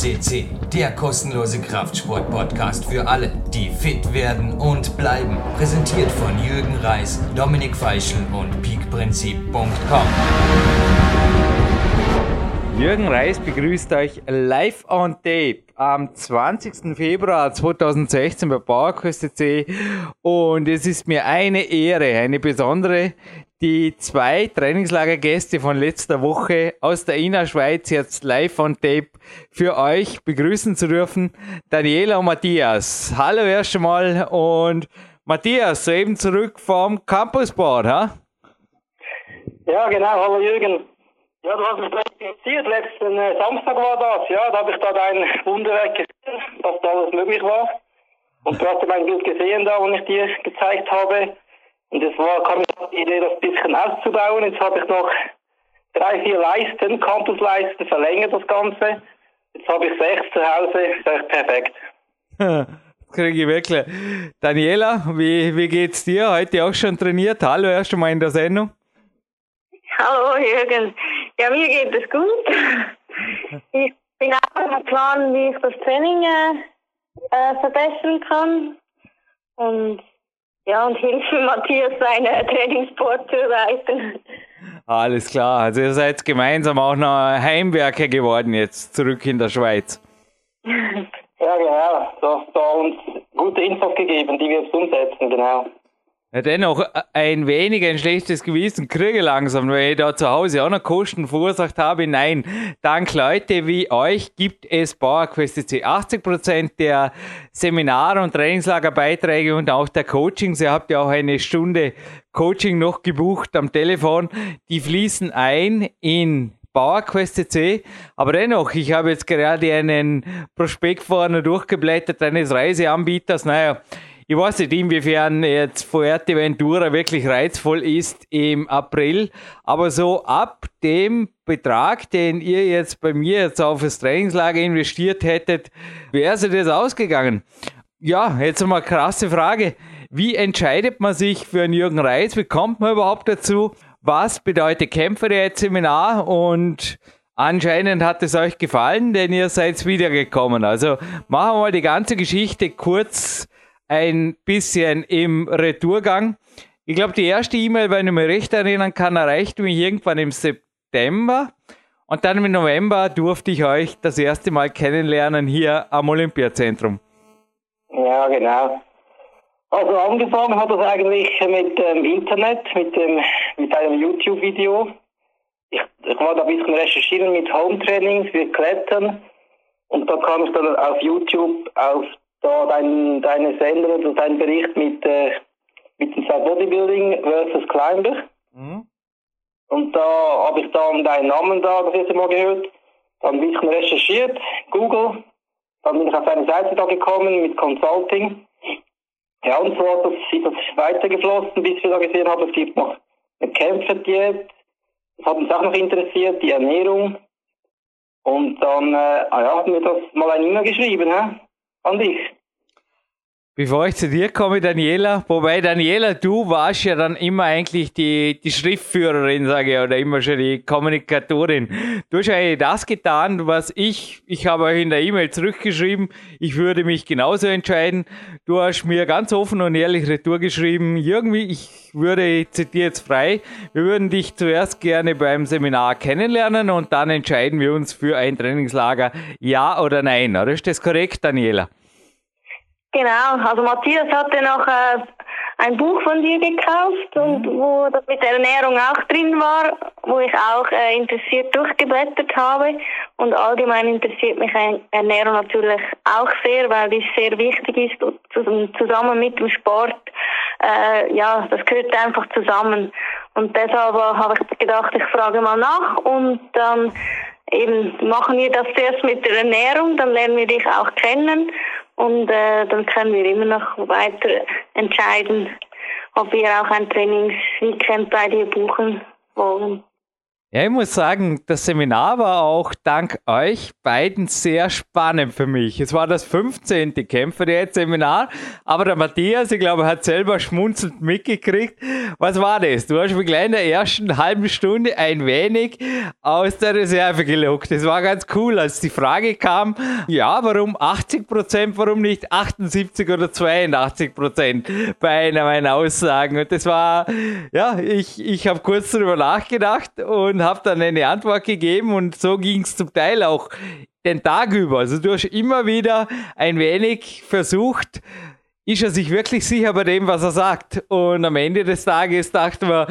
CC, der kostenlose Kraftsport-Podcast für alle, die fit werden und bleiben. Präsentiert von Jürgen Reis, Dominik Feischl und peakprinzip.com. Jürgen Reis begrüßt euch live on tape am 20. Februar 2016 bei PowerQuest C und es ist mir eine Ehre, eine besondere, die zwei Trainingslagergäste von letzter Woche aus der Innerschweiz jetzt live on tape für euch begrüßen zu dürfen. Daniela und Matthias. Hallo erst einmal und Matthias, soeben zurück vom Campusboard, ha? Ja, genau. Hallo Jürgen. Ja, du hast mich interessiert. Letzten äh, Samstag war das. Ja, da habe ich da dein Wunderwerk gesehen, dass da alles möglich war. Und du hast mein Bild gesehen da, wo ich dir gezeigt habe. Und es war, kam mir die Idee, das ein bisschen auszubauen. Jetzt habe ich noch drei, vier Leisten, Campusleisten, verlängert das Ganze. Jetzt habe ich sechs zu Hause, ist echt perfekt. Kriege ich wirklich. Daniela, wie, wie geht's dir? Heute auch schon trainiert? Hallo, erst einmal in der Sendung. Hallo Jürgen. Ja, mir geht es gut. Ich bin auch am Plan, wie ich das Training äh verbessern kann. Und ja, und hilfe Matthias seine Trainingssport zu erweitern. Alles klar. Also ihr seid gemeinsam auch noch Heimwerker geworden jetzt zurück in der Schweiz. Ja, genau. Du hast da uns gute Infos gegeben, die wir jetzt umsetzen, genau. Ja, dennoch ein wenig ein schlechtes Gewissen kriege langsam, weil ich da zu Hause auch noch Kosten verursacht habe. Nein, dank Leute wie euch gibt es PowerQuest C 80% der Seminare und Trainingslagerbeiträge und auch der Coachings. Ihr habt ja auch eine Stunde Coaching noch gebucht am Telefon. Die fließen ein in PowerQuest C. Aber dennoch, ich habe jetzt gerade einen Prospekt vorne durchgeblättert eines Reiseanbieters. Naja, ich weiß nicht, inwiefern jetzt Fuerteventura wirklich reizvoll ist im April, aber so ab dem Betrag, den ihr jetzt bei mir jetzt auf das Trainingslager investiert hättet, wäre es das ausgegangen. Ja, jetzt mal krasse Frage. Wie entscheidet man sich für einen Jürgen Reis? Wie kommt man überhaupt dazu? Was bedeutet Kämpfer jetzt Seminar? Und Anscheinend hat es euch gefallen, denn ihr seid wiedergekommen. Also machen wir mal die ganze Geschichte kurz ein bisschen im Retourgang. Ich glaube, die erste E-Mail, wenn ich mich recht erinnern kann, erreichte mich irgendwann im September. Und dann im November durfte ich euch das erste Mal kennenlernen hier am Olympiazentrum. Ja, genau. Also angefangen hat das eigentlich mit dem Internet, mit, dem, mit einem YouTube-Video. Ich, ich war da ein bisschen recherchieren mit Home-Trainings, wir klettern. Und da kam ich dann auf YouTube auf da dein, deine Sendung oder dein Bericht mit, äh, mit dem Bodybuilding versus Climber. Mhm. Und da habe ich dann deinen Namen da das erste Mal gehört, dann ein bisschen recherchiert, Google, dann bin ich auf deine Seite da gekommen mit Consulting. Ja, und so hat das, ist das weitergeflossen, bis wir da gesehen haben, es gibt noch eine Kämpferdiät. Das hat uns auch noch interessiert, die Ernährung. Und dann, äh, ah ja, haben wir das mal ein E-Mail geschrieben, hä? An dich. Bevor ich zu dir komme, Daniela, wobei Daniela, du warst ja dann immer eigentlich die, die Schriftführerin, sage ich, oder immer schon die Kommunikatorin. Du hast eigentlich das getan, was ich, ich habe euch in der E-Mail zurückgeschrieben, ich würde mich genauso entscheiden. Du hast mir ganz offen und ehrlich retour geschrieben, irgendwie, ich würde, ich zitiere jetzt frei, wir würden dich zuerst gerne beim Seminar kennenlernen und dann entscheiden wir uns für ein Trainingslager, ja oder nein. Oder ist das korrekt, Daniela? Genau, also Matthias hatte noch äh, ein Buch von dir gekauft und mhm. wo das mit der Ernährung auch drin war, wo ich auch äh, interessiert durchgeblättert habe. Und allgemein interessiert mich Ernährung natürlich auch sehr, weil die sehr wichtig ist, zusammen mit dem Sport. Äh, ja, das gehört einfach zusammen. Und deshalb habe ich gedacht, ich frage mal nach und dann eben machen wir das zuerst mit der Ernährung, dann lernen wir dich auch kennen und äh, dann können wir immer noch weiter entscheiden, ob wir auch ein Trainingsweekend bei dir buchen wollen. Ja, ich muss sagen, das Seminar war auch dank euch beiden sehr spannend für mich. Es war das 15. Kämpfer-Seminar, aber der Matthias, ich glaube, hat selber schmunzelnd mitgekriegt. Was war das? Du hast mich gleich in der ersten halben Stunde ein wenig aus der Reserve gelockt. Das war ganz cool, als die Frage kam, ja, warum 80 Prozent, warum nicht 78 oder 82 Prozent bei einer meiner Aussagen? Und das war, ja, ich, ich habe kurz darüber nachgedacht und und habe dann eine Antwort gegeben und so ging es zum Teil auch den Tag über. Also du hast immer wieder ein wenig versucht, ist er sich wirklich sicher bei dem, was er sagt? Und am Ende des Tages dachte man,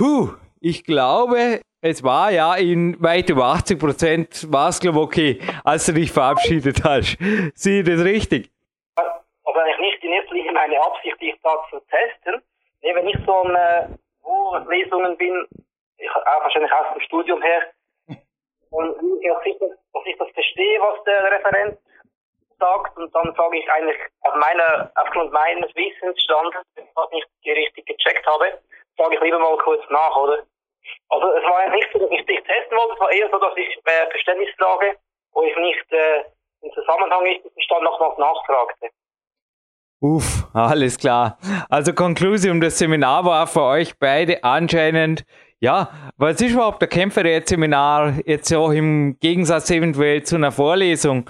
huh, ich glaube, es war ja in weit über 80 Prozent war es, glaube ich, okay, als du dich verabschiedet hast. Sieh das richtig? Also eigentlich nicht in erster Linie meine Absicht, dich da zu testen. Wenn ich so an äh, Lesungen bin, ich, auch wahrscheinlich aus dem Studium her. Und ich, dass ich, das, dass ich das verstehe, was der Referent sagt, und dann sage ich eigentlich auf meiner, aufgrund meines Wissensstandes, wenn ich nicht richtig gecheckt habe, sage ich lieber mal kurz nach, oder? Also es war nicht so, dass ich dich testen wollte, es war eher so, dass ich äh, Verständnisfrage, wo ich nicht äh, im Zusammenhang nicht verstanden nochmals nachfragte. Uff, alles klar. Also Konklusion, das Seminar war für euch beide anscheinend ja, was ist überhaupt der Kämpferät-Seminar jetzt auch im Gegensatz eventuell zu einer Vorlesung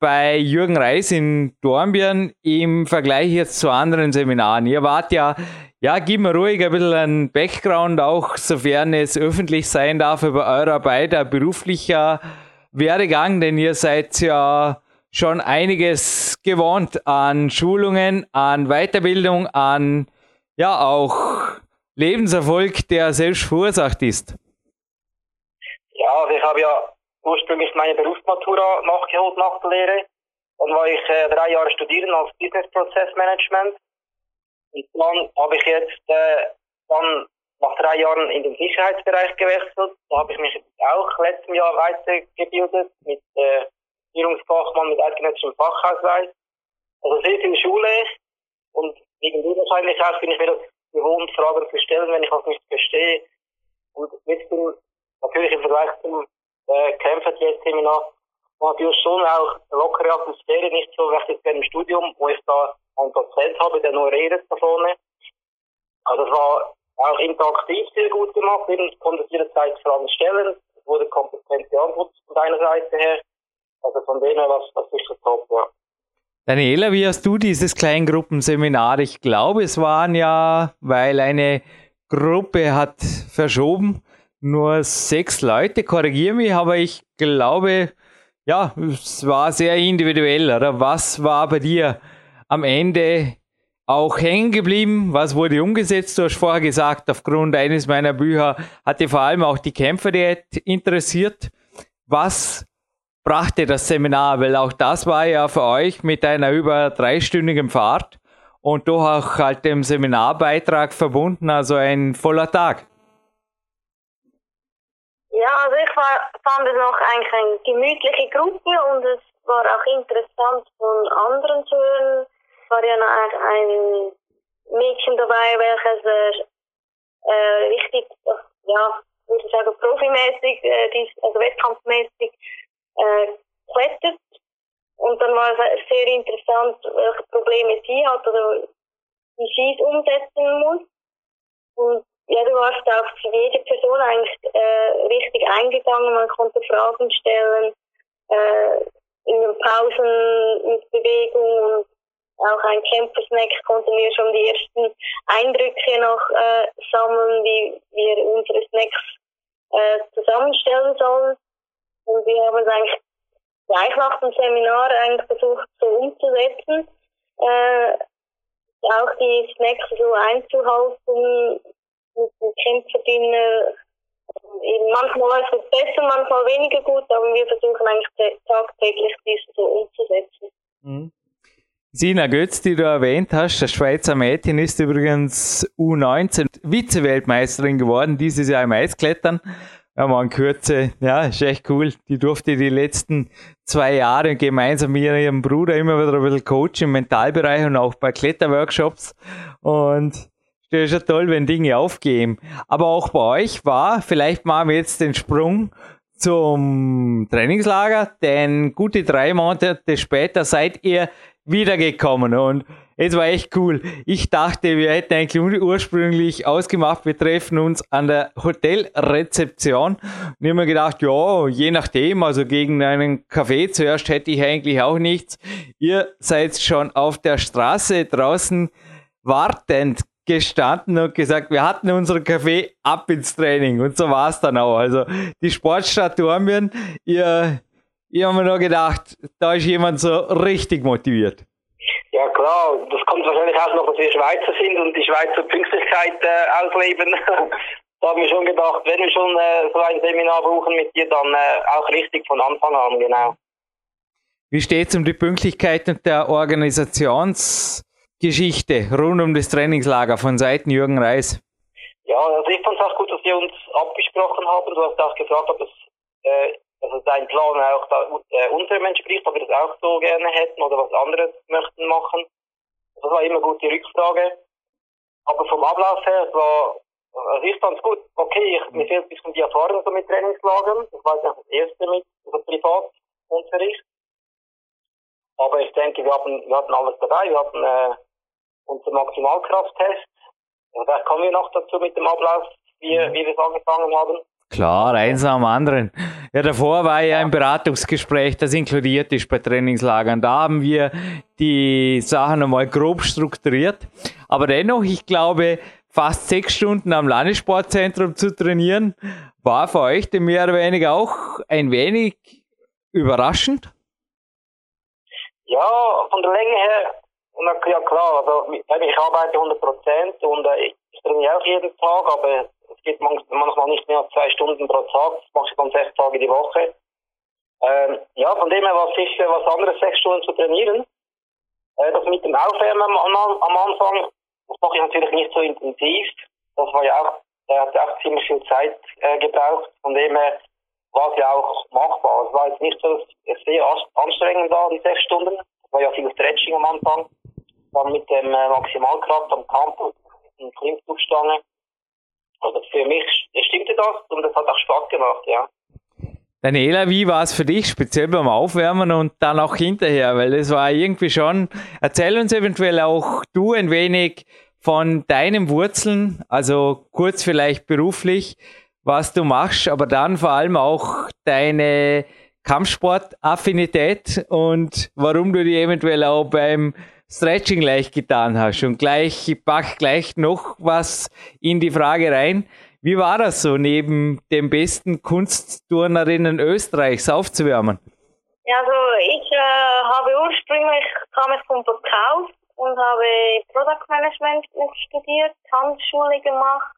bei Jürgen Reis in Dornbirn im Vergleich jetzt zu anderen Seminaren? Ihr wart ja, ja, gib mir ruhig ein bisschen einen Background, auch sofern es öffentlich sein darf, über euer beider beruflicher Werdegang, denn ihr seid ja schon einiges gewohnt an Schulungen, an Weiterbildung, an ja auch Lebenserfolg, der selbst verursacht ist? Ja, also ich habe ja ursprünglich meine Berufsmatura nachgeholt nach der Lehre. Dann war ich äh, drei Jahre studieren als Business Process Management. Und dann habe ich jetzt äh, dann nach drei Jahren in den Sicherheitsbereich gewechselt. Da habe ich mich auch letztes Jahr weitergebildet mit äh, Führungsfachmann mit eidgenössischem Fachausweis. Also sehr viel Schule und wegen dem wahrscheinlich auch bin ich mir das gewohnt, Fragen zu stellen, wenn ich was nicht verstehe. Und jetzt bin natürlich im Vergleich zum äh, Kämpfer-Seminar natürlich schon auch lockere Atmosphäre, nicht so wie jetzt im Studium, wo ich da einen Dozent habe, der nur redet da vorne. Also es war auch interaktiv sehr gut gemacht, ich konnte jederzeit Fragen stellen, es wurde kompetent beantwortet von deiner Seite her. Also von dem her war es sicher top, ja. Daniela, wie hast du dieses Kleingruppenseminar? Ich glaube, es waren ja, weil eine Gruppe hat verschoben, nur sechs Leute, korrigiere mich, aber ich glaube, ja, es war sehr individuell, oder? Was war bei dir am Ende auch hängen geblieben? Was wurde umgesetzt? Du hast vorher gesagt, aufgrund eines meiner Bücher hatte vor allem auch die Kämpferdiät interessiert. Was brachte das Seminar, weil auch das war ja für euch mit einer über dreistündigen Fahrt und doch auch halt dem Seminarbeitrag verbunden, also ein voller Tag. Ja, also ich war, fand es noch eigentlich eine gemütliche Gruppe und es war auch interessant von anderen zu hören. Es war ja noch ein Mädchen dabei, welches äh, richtig, ja, würde ich sagen, profimäßig, äh, also wettkampfmäßig äh, klettert. Und dann war es sehr interessant, welche Probleme sie hat oder wie sie es umsetzen muss. Und ja, du warst auf jede Person eigentlich äh, richtig eingegangen. Man konnte Fragen stellen, äh, in den Pausen mit Bewegung und auch ein Campersnack konnten wir schon die ersten Eindrücke noch äh, sammeln, wie wir unsere Snacks äh, zusammenstellen sollen. Und wir haben es eigentlich gleich nach dem Seminar eigentlich versucht so umzusetzen. Äh, auch die Snacks so einzuhalten mit dem Kämpferdiener. Eben manchmal läuft es besser, manchmal weniger gut, aber wir versuchen eigentlich tagtäglich dies so umzusetzen. Mhm. Sina Götz, die du erwähnt hast, das Schweizer Mädchen ist übrigens U19 Vize-Weltmeisterin geworden, dieses Jahr im Eisklettern. Ja, man Kürze, ja, ist echt cool. Die durfte die letzten zwei Jahre gemeinsam mit ihrem Bruder immer wieder ein bisschen coachen im Mentalbereich und auch bei Kletterworkshops. Und das ist ja toll, wenn Dinge aufgehen. Aber auch bei euch war, vielleicht machen wir jetzt den Sprung zum Trainingslager, denn gute drei Monate später seid ihr wiedergekommen und es war echt cool. Ich dachte, wir hätten eigentlich ursprünglich ausgemacht, wir treffen uns an der Hotelrezeption. Und ich habe mir gedacht, ja, je nachdem, also gegen einen Kaffee zuerst hätte ich eigentlich auch nichts. Ihr seid schon auf der Straße draußen wartend gestanden und gesagt, wir hatten unseren Kaffee ab ins Training und so war es dann auch. Also die Sportstadt Dornbirn, ihr, ihr haben mir nur gedacht, da ist jemand so richtig motiviert. Ja klar, das kommt wahrscheinlich auch noch, dass wir Schweizer sind und die Schweizer Pünktlichkeit äh, ausleben. da haben wir schon gedacht, wenn wir schon äh, so ein Seminar brauchen mit dir, dann äh, auch richtig von Anfang an, genau. Wie steht es um die Pünktlichkeit und der Organisationsgeschichte rund um das Trainingslager von Seiten Jürgen Reis? Ja, also ich fand es auch gut, dass wir uns abgesprochen haben. Du hast auch gefragt, ob es äh, also dein Plan auch da, äh, unserem entspricht, ob wir das auch so gerne hätten oder was anderes möchten machen. Das war immer gut die Rückfrage. Aber vom Ablauf her, es war, also ich fand es gut. Okay, ich, mir fehlt ein bisschen die Erfahrung so mit Trainingslagern. Das war ja das erste mit, also Privatunterricht. Aber ich denke, wir hatten, wir hatten alles dabei. Wir hatten äh, unseren Maximalkrafttest. Und da kommen wir noch dazu mit dem Ablauf, wie, wie wir es angefangen haben. Klar, eins am anderen. Ja, davor war ja ein Beratungsgespräch, das inkludiert ist bei Trainingslagern. Da haben wir die Sachen einmal grob strukturiert. Aber dennoch, ich glaube, fast sechs Stunden am Landessportzentrum zu trainieren, war für euch dem mehr oder weniger auch ein wenig überraschend? Ja, von der Länge her, ja klar, also ich arbeite 100 Prozent und äh, ich trainiere auch jeden Tag, aber geht manchmal nicht mehr als zwei Stunden pro Tag, das mache ich dann sechs Tage die Woche. Ähm, ja, von dem her war es sicher was anderes, sechs Stunden zu trainieren. Äh, das mit dem Aufwärmen am, am, Anfang, das mache ich natürlich nicht so intensiv. Das war ja auch, der hat auch ziemlich viel Zeit äh, gebraucht. Von dem her war es ja auch machbar. Es war jetzt nicht so sehr anstrengend da, die sechs Stunden. Es war ja viel Stretching am Anfang. Dann mit dem äh, Maximalkraft am Campus, mit der Klimmzugstange. Also für mich stimmte das und es hat auch Spaß gemacht, ja. Daniela, wie war es für dich, speziell beim Aufwärmen und dann auch hinterher? Weil es war irgendwie schon, erzähl uns eventuell auch du ein wenig von deinen Wurzeln, also kurz vielleicht beruflich, was du machst, aber dann vor allem auch deine Kampfsportaffinität und warum du die eventuell auch beim Stretching leicht getan hast. Und gleich, ich pack gleich noch was in die Frage rein. Wie war das so, neben den besten Kunstturnerinnen Österreichs aufzuwärmen? Ja, also ich äh, habe ursprünglich, kam ich vom Verkauf und habe Product Management studiert, Handschule gemacht.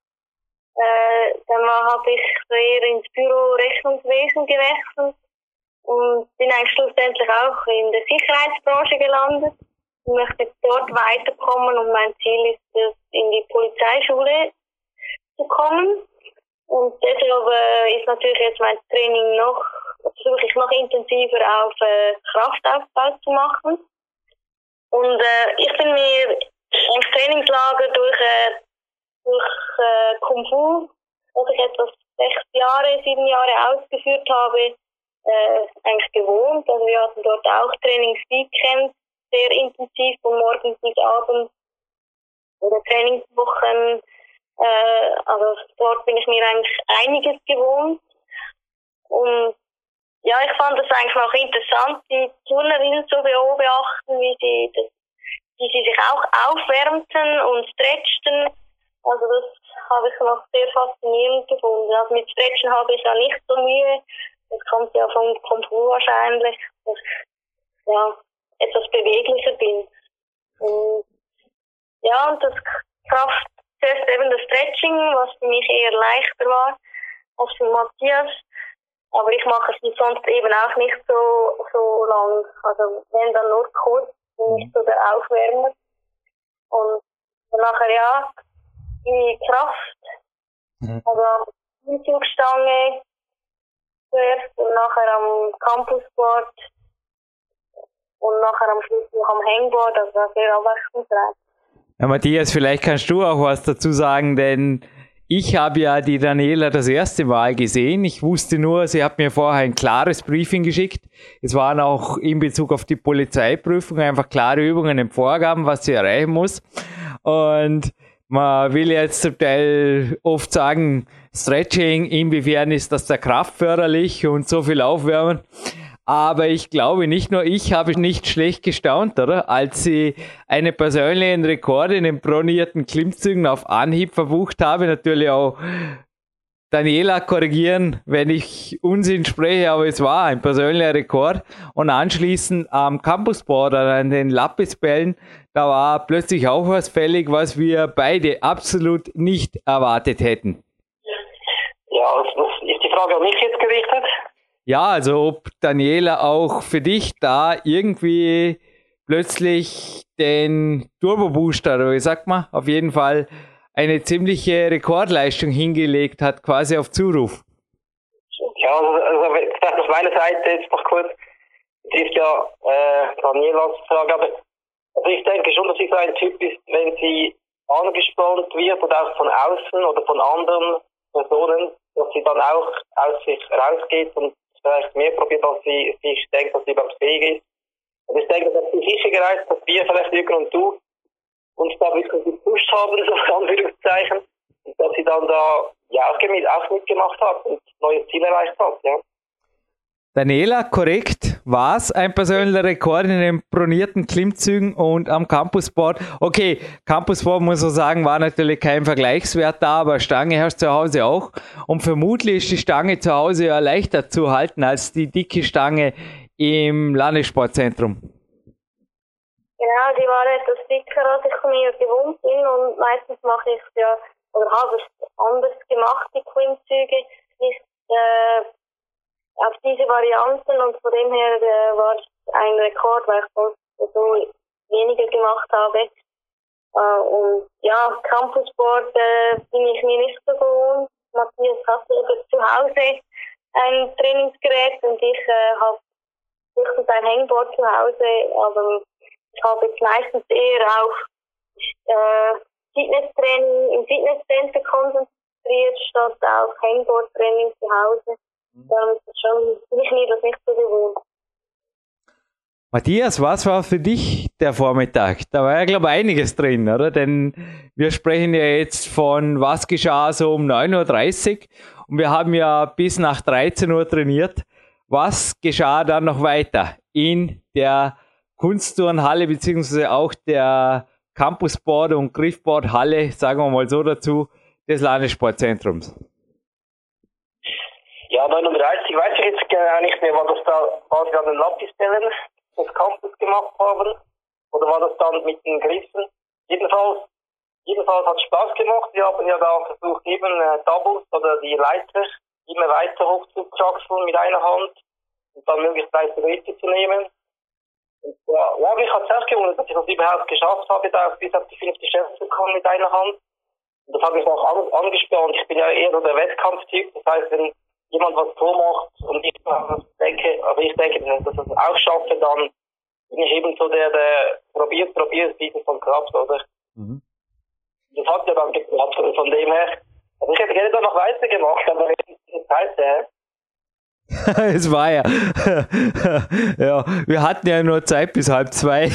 Äh, dann habe ich eher ins Büro Rechnungswesen gewechselt und bin eigentlich schlussendlich auch in der Sicherheitsbranche gelandet. Möchte dort weiterkommen und mein Ziel ist es, in die Polizeischule zu kommen. Und deshalb äh, ist natürlich jetzt mein Training noch, versuche ich noch intensiver auf äh, Kraftaufbau zu machen. Und äh, ich bin mir im Trainingslager durch, äh, durch äh, Kung Fu, das ich etwas sechs Jahre, sieben Jahre ausgeführt habe, äh, eigentlich gewohnt. Also wir hatten dort auch Trainingsweekends sehr intensiv von morgens bis abends oder Trainingswochen. Äh, also dort bin ich mir eigentlich einiges gewohnt. Und ja, ich fand es eigentlich auch interessant, die Turnerinnen zu beobachten, wie sie, das, wie sie sich auch aufwärmten und stretchten. Also das habe ich noch sehr faszinierend gefunden. Also mit Stretchen habe ich ja nicht so Mühe. Das kommt ja vom Komfort wahrscheinlich. Das, ja, etwas beweglicher bin. Und ja, und das Kraft, zuerst eben das Stretching, was für mich eher leichter war als für Matthias. Aber ich mache es sonst eben auch nicht so, so lang. Also wenn dann nur kurz, nicht so der Aufwärmer. Und nachher ja, die Kraft, mhm. also die Zugstange zuerst und nachher am Campusboard und nachher am Schluss noch am Hangboard, also sehr abwechslungsreich. Ja, Matthias, vielleicht kannst du auch was dazu sagen, denn ich habe ja die Daniela das erste Mal gesehen. Ich wusste nur, sie hat mir vorher ein klares Briefing geschickt. Es waren auch in Bezug auf die Polizeiprüfung einfach klare Übungen im Vorgaben, was sie erreichen muss. Und man will jetzt zum Teil oft sagen, Stretching, inwiefern ist das der Kraft förderlich und so viel Aufwärmen. Aber ich glaube, nicht nur ich habe nicht schlecht gestaunt, oder? Als sie eine persönlichen Rekord in den pronierten Klimmzügen auf Anhieb verbucht habe, natürlich auch Daniela korrigieren, wenn ich Unsinn spreche, aber es war ein persönlicher Rekord. Und anschließend am Campusboard an den Lappisbällen, da war plötzlich auch was fällig, was wir beide absolut nicht erwartet hätten. Ja, ist die Frage an mich jetzt gerichtet? Ja, also ob Daniela auch für dich da irgendwie plötzlich den Turbo Booster, oder wie sagt man, auf jeden Fall eine ziemliche Rekordleistung hingelegt hat, quasi auf Zuruf. Ja, also, also vielleicht auf meiner Seite jetzt noch kurz, betrifft ja äh, Danielas Frage, aber also ich denke schon, dass sie so ein Typ ist, wenn sie angespannt wird oder auch von außen oder von anderen Personen, dass sie dann auch aus sich rausgeht und vielleicht mehr probiert, als sie sich denkt, dass sie überhaupt fähig ist. Und ich denke, dass die sicher gereist, dass wir vielleicht Jürgen und du uns da wirklich gepusht haben, so Anführungszeichen, und dass sie dann da ja auch mitgemacht hat und neue Ziele erreicht hat, ja. Daniela, korrekt, war es ein persönlicher Rekord in den pronierten Klimmzügen und am Campusboard. Okay, Campusboard muss man sagen, war natürlich kein Vergleichswert da, aber Stange hast du zu Hause auch. Und vermutlich ist die Stange zu Hause ja leichter zu halten als die dicke Stange im Landessportzentrum. Genau, die war etwas dicker, als ich mir gewohnt bin und meistens mache ich es ja, oder habe es anders gemacht, die Klimmzüge. Nicht, äh, auf diese Varianten und von dem her äh, war es ein Rekord, weil ich sonst so weniger gemacht habe. Äh, und ja, Campussport äh, bin ich mir nicht so gewohnt. Matthias hat zu Hause ein Trainingsgerät und ich äh, habe höchstens ein Hangboard zu Hause, aber ich habe jetzt meistens eher auf äh, Fitnesstraining im Fitnesscenter konzentriert, statt auf Hangboard-Training zu Hause. Matthias, was war für dich der Vormittag? Da war ja, glaube ich, einiges drin, oder? Denn wir sprechen ja jetzt von, was geschah so um 9.30 Uhr und wir haben ja bis nach 13 Uhr trainiert. Was geschah dann noch weiter in der Kunstturnhalle beziehungsweise auch der Campusboard und Griffboardhalle, sagen wir mal so dazu, des Landessportzentrums? Ja, 39 weiß ich jetzt genau nicht mehr, war das da quasi an den Lappistellen des Campus gemacht haben? Oder war das dann mit den Griffen? Jedenfalls, jedenfalls hat es Spaß gemacht. Wir haben ja da versucht, eben äh, Doubles oder die Leiter immer weiter hoch zu kraxeln mit einer Hand und dann möglichst weiter Gewichte zu nehmen. Und, ja, ja, mich hat es auch gewundert, dass ich das überhaupt geschafft habe, da bis auf die fünfte Stelle zu kommen mit einer Hand. Und das hat mich auch an, angespannt. Ich bin ja eher so der Wettkampftyp. Das heißt, wenn jemand was vormacht und ich denke, aber ich denke, dass ich das auch schaffe, dann bin ich eben so der, der probiert, probiert, bis es dann klappt, oder? Mhm. Das hat ja dann geklappt, von dem her. Also ich hätte gerne da noch weitergemacht, aber die Zeit, ja. es war ja. ja, wir hatten ja nur Zeit bis halb zwei.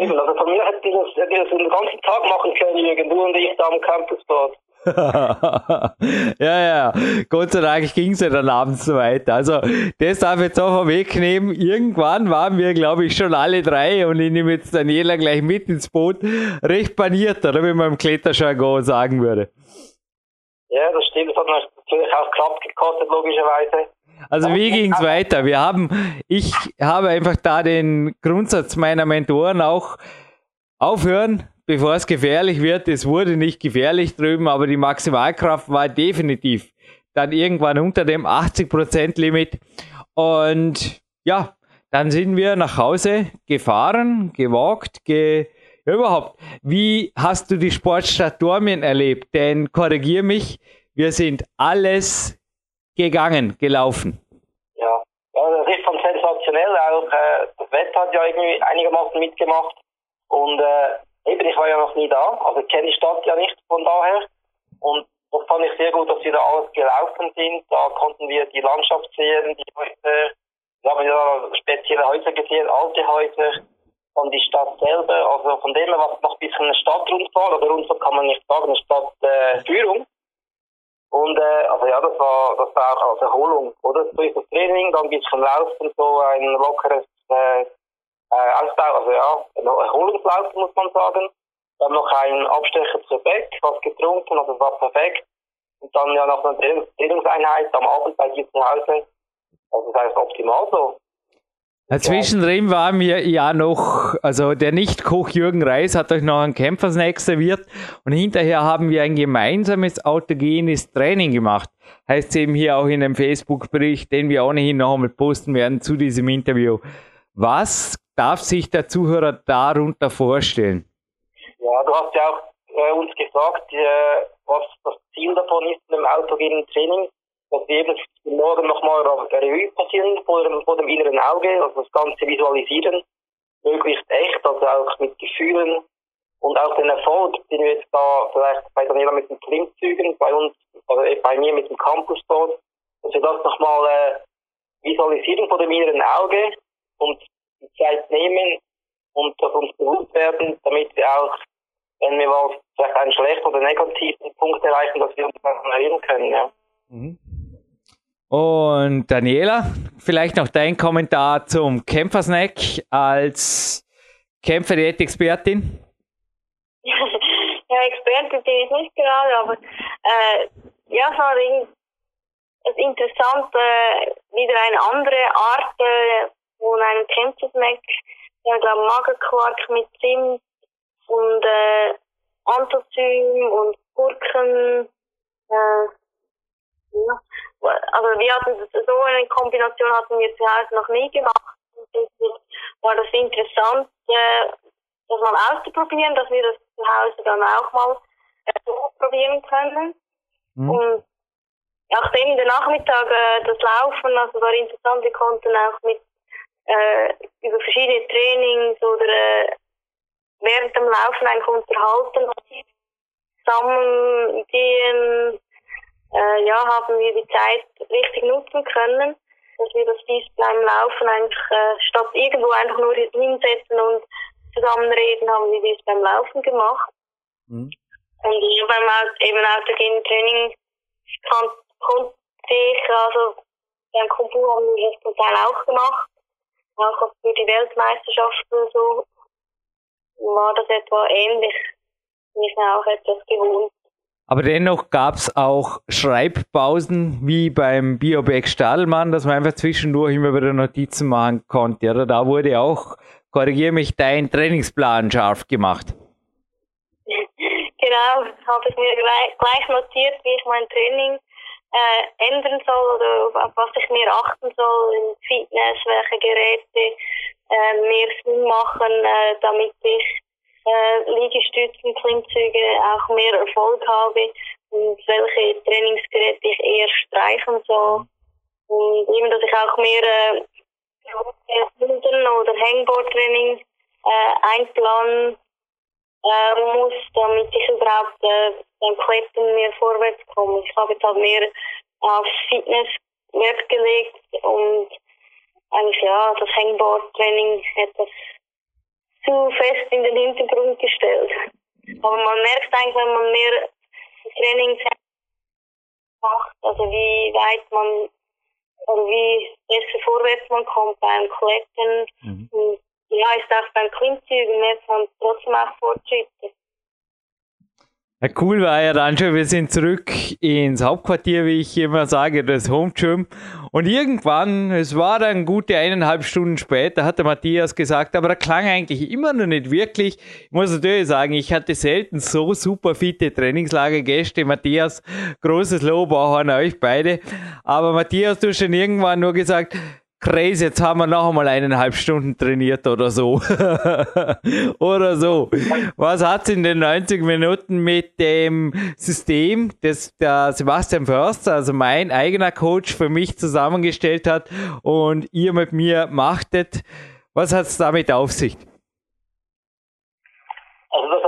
Eben, also von mir hätte ich das, hätte ich das den ganzen Tag machen können, Jürgen, du und ich da am Campusboard. ja, ja, Gott sei Dank ging es ja dann abends so weiter. Also, das darf ich jetzt auch wegnehmen. Irgendwann waren wir, glaube ich, schon alle drei und ich nehme jetzt Daniela gleich mit ins Boot. Recht paniert, oder wie man im Kletterjargon sagen würde. Ja, das stimmt. Das hat natürlich auch Kraft gekostet, logischerweise. Also wie ging es weiter? Wir haben, ich habe einfach da den Grundsatz meiner Mentoren auch aufhören, bevor es gefährlich wird. Es wurde nicht gefährlich drüben, aber die Maximalkraft war definitiv dann irgendwann unter dem 80% Limit. Und ja, dann sind wir nach Hause gefahren, gewalkt, ge ja, überhaupt. Wie hast du die Sportstadt Dormien erlebt? Denn korrigier mich, wir sind alles gegangen, gelaufen. Ja, ja das ist schon sensationell. Auch äh, das Wetter hat ja irgendwie einigermaßen mitgemacht. Und äh, eben, ich war ja noch nie da, also kenne die Stadt ja nicht von daher. Und das fand ich sehr gut, dass wir da alles gelaufen sind. Da konnten wir die Landschaft sehen, die Häuser. Wir haben ja spezielle Häuser gesehen, alte Häuser. Von die Stadt selber, also von dem her war es noch ein bisschen eine Stadtrundfahrt, oder Rundfahrt kann man nicht sagen, eine Stadtführung. Äh, und äh, also ja, das war das war als Erholung, oder? Durch das Training, dann ein bisschen laufen, so ein lockeres äh, äh, Ausbau, also ja, ein Erholungslaufen muss man sagen. Dann noch ein Abstecher zur Beck, was getrunken, also war perfekt. Und dann ja noch eine Trainingseinheit am Abend bei dir zu Hause. Also das heißt optimal so. Zwischendrin waren wir ja noch, also der Nicht-Koch Jürgen Reis hat euch noch einen Kämpfersnack serviert und hinterher haben wir ein gemeinsames autogenes Training gemacht. Heißt eben hier auch in dem Facebook-Bericht, den wir ohnehin noch einmal posten werden zu diesem Interview. Was darf sich der Zuhörer darunter vorstellen? Ja, du hast ja auch äh, uns gesagt, äh, was das Ziel davon ist, im autogenen Training, dass wir eben morgen nochmal Revue passieren vor dem, vor dem inneren Auge, also das Ganze visualisieren, möglichst echt, also auch mit Gefühlen und auch den Erfolg, den wir jetzt da vielleicht bei Daniela mit den Klimmzügen, bei uns, also bei mir mit dem Campus dort, dass wir das nochmal äh, visualisieren vor dem inneren Auge und die Zeit nehmen und das uns bewusst werden, damit wir auch, wenn wir mal vielleicht einen schlechten oder negativen Punkt erreichen, dass wir uns daran erinnern können. Ja. Mhm. Und Daniela, vielleicht noch dein Kommentar zum Kämpfersnack als Kämpferdiät-Expertin? ja, Expertin bin ich nicht gerade, aber äh, ja, es war interessant, äh, wieder eine andere Art äh, von einem Kämpfersnack. Ja, glaube Magerquark mit Zimt und äh, Antozym und Gurken. Äh, ja. Also wir hatten so eine Kombination hatten wir zu Hause noch nie gemacht. Und deswegen war das interessant, äh, das mal auszuprobieren, dass wir das zu Hause dann auch mal äh, probieren können. Mhm. Und nachdem in der Nachmittag äh, das Laufen, also war interessant, wir konnten auch mit äh, über verschiedene Trainings oder äh, während dem Laufen eigentlich unterhalten, sammeln, Ideen, äh, ja, haben wir die Zeit richtig nutzen können, dass wir das dies beim Laufen eigentlich äh, statt irgendwo einfach nur hinsetzen und zusammenreden, haben wir dies beim Laufen gemacht. Mhm. Und ja, beim eben autogenen Training kann, konnte ich, also beim Kumpu haben wir das zum Teil auch gemacht, auch für die Weltmeisterschaften und so, war das etwa ähnlich. Wir sind auch etwas gewohnt. Aber dennoch gab es auch Schreibpausen wie beim Bioback Stadelmann, dass man einfach zwischendurch immer wieder Notizen machen konnte. Oder da wurde auch, korrigiere mich, dein Trainingsplan scharf gemacht. Genau, habe ich mir gleich, gleich, notiert, wie ich mein Training äh, ändern soll oder auf was ich mir achten soll in Fitness, welche Geräte äh, mehr Sinn machen, äh, damit ich äh, Liegestützen, Klimmzüge auch mehr Erfolg habe und welche Trainingsgeräte ich eher streichen soll. Und eben, dass ich auch mehr äh, oder Hangboard-Training äh, einplanen äh, muss, damit ich überhaupt äh, beim Klettern mehr vorwärts komme. Ich habe jetzt halt mehr auf Fitness Wert gelegt und eigentlich ja, das Hangboard-Training etwas zu fest in den Hintergrund gestellt. Aber man merkt eigentlich, wenn man mehr Training macht, also wie weit man oder wie besser vorwärts man kommt beim Klettern. Mhm. Und ja, ist auch beim Klimmzügen merkt man trotzdem auch Fortschritte. Ja, cool war ja dann schon, wir sind zurück ins Hauptquartier, wie ich immer sage, das Home Gym. Und irgendwann, es war dann gute eineinhalb Stunden später, hat der Matthias gesagt, aber er klang eigentlich immer noch nicht wirklich. Ich muss natürlich sagen, ich hatte selten so super fitte Trainingslagergäste. Matthias, großes Lob auch an euch beide. Aber Matthias, du hast schon irgendwann nur gesagt, crazy, jetzt haben wir noch einmal eineinhalb Stunden trainiert oder so. oder so. Was hat in den 90 Minuten mit dem System, das der Sebastian Förster, also mein eigener Coach, für mich zusammengestellt hat und ihr mit mir machtet? Was hat es damit auf sich? Also das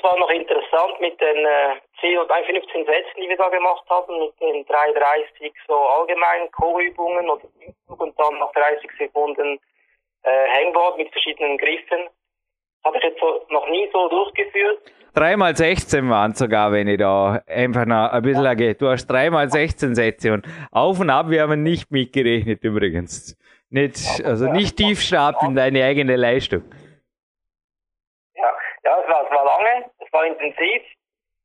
das war noch interessant mit den äh, 10 und 15 Sätzen, die wir da gemacht haben, mit den 3,30 so allgemeinen Co-Übungen und, und dann nach 30 Sekunden äh, Hangboard mit verschiedenen Griffen. Habe ich jetzt so, noch nie so durchgeführt. 3x16 waren sogar, wenn ich da einfach noch ein bisschen ja. Du hast 3x16 Sätze und auf und ab, wir haben nicht mitgerechnet übrigens. Nicht, also nicht tief stapeln deine eigene Leistung. Ja, ja es, war, es war lange, es war intensiv.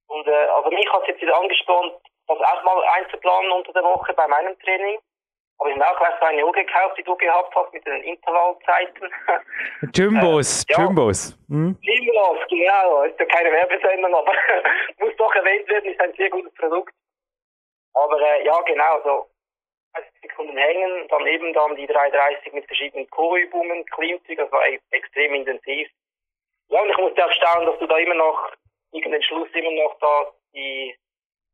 Und äh, also mich hat es jetzt wieder angespornt, das auch mal einzuplanen unter der Woche bei meinem Training. Habe ich mir auch so eine Uhr gekauft, die du gehabt hast, mit den Intervallzeiten. Jumbos, äh, ja. Jumbos. Hm? Jumbos, genau. Ist ja keine Werbesendung, aber muss doch erwähnt werden, ist ein sehr gutes Produkt. Aber äh, ja, genau, so 30 Sekunden hängen, dann eben dann die 330 mit verschiedenen Co-Übungen, Klimmzüge, das war e extrem intensiv. Ja, und ich musste auch staunen, dass du da immer noch, gegen den Schluss immer noch da die,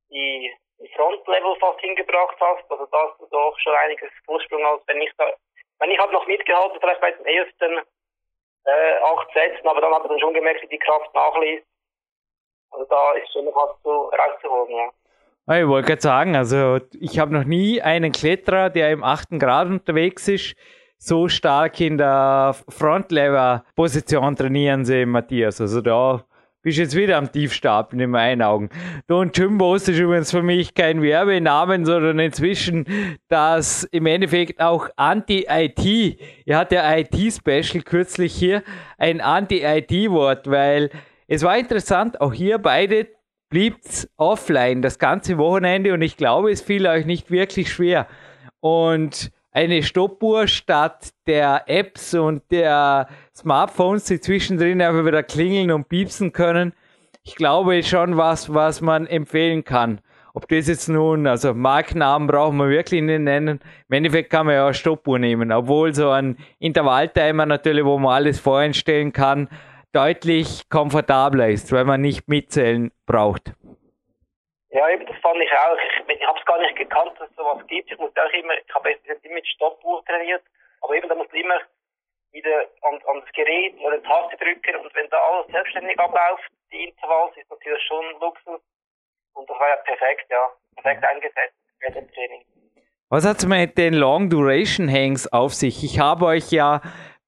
die Frontlevel fast hingebracht hast. Also da hast du doch schon einiges Vorsprung, als wenn ich da, wenn ich habe noch mitgehalten, vielleicht bei den ersten äh, acht Sätzen, aber dann habe ich dann schon gemerkt, wie die Kraft nachließ. Also da ist schon noch was zu rauszuholen, ja. Ich wollte gerade sagen, also ich habe noch nie einen Kletterer, der im achten Grad unterwegs ist, so stark in der Frontlever-Position trainieren sehen, Matthias. Also da bist jetzt wieder am Tiefstapeln in meinen Augen. Don Jumbos ist übrigens für mich kein Werbenamen, sondern inzwischen das im Endeffekt auch Anti-IT. Er hat ja IT-Special kürzlich hier ein Anti-IT-Wort, weil es war interessant, auch hier beide blieb's offline das ganze Wochenende und ich glaube, es fiel euch nicht wirklich schwer. Und eine Stoppuhr statt der Apps und der Smartphones, die zwischendrin einfach wieder klingeln und piepsen können. Ich glaube schon was, was man empfehlen kann. Ob das jetzt nun, also Markennamen brauchen wir wirklich nicht nennen. Im Endeffekt kann man ja eine Stoppuhr nehmen, obwohl so ein Intervalltimer natürlich, wo man alles voreinstellen kann, deutlich komfortabler ist, weil man nicht mitzählen braucht. Ja, eben, das fand ich auch. Ich, ich habe es gar nicht gekannt, dass es sowas gibt. Ich muss auch immer, ich habe jetzt immer mit Stoppuhr trainiert, aber eben, da musst du immer wieder an, an das Gerät oder die Taste drücken und wenn da alles selbstständig abläuft, die Intervalls, ist natürlich schon Luxus. Und das war ja perfekt, ja. Perfekt eingesetzt für den Training. Was hat es mit den Long Duration Hangs auf sich? Ich habe euch ja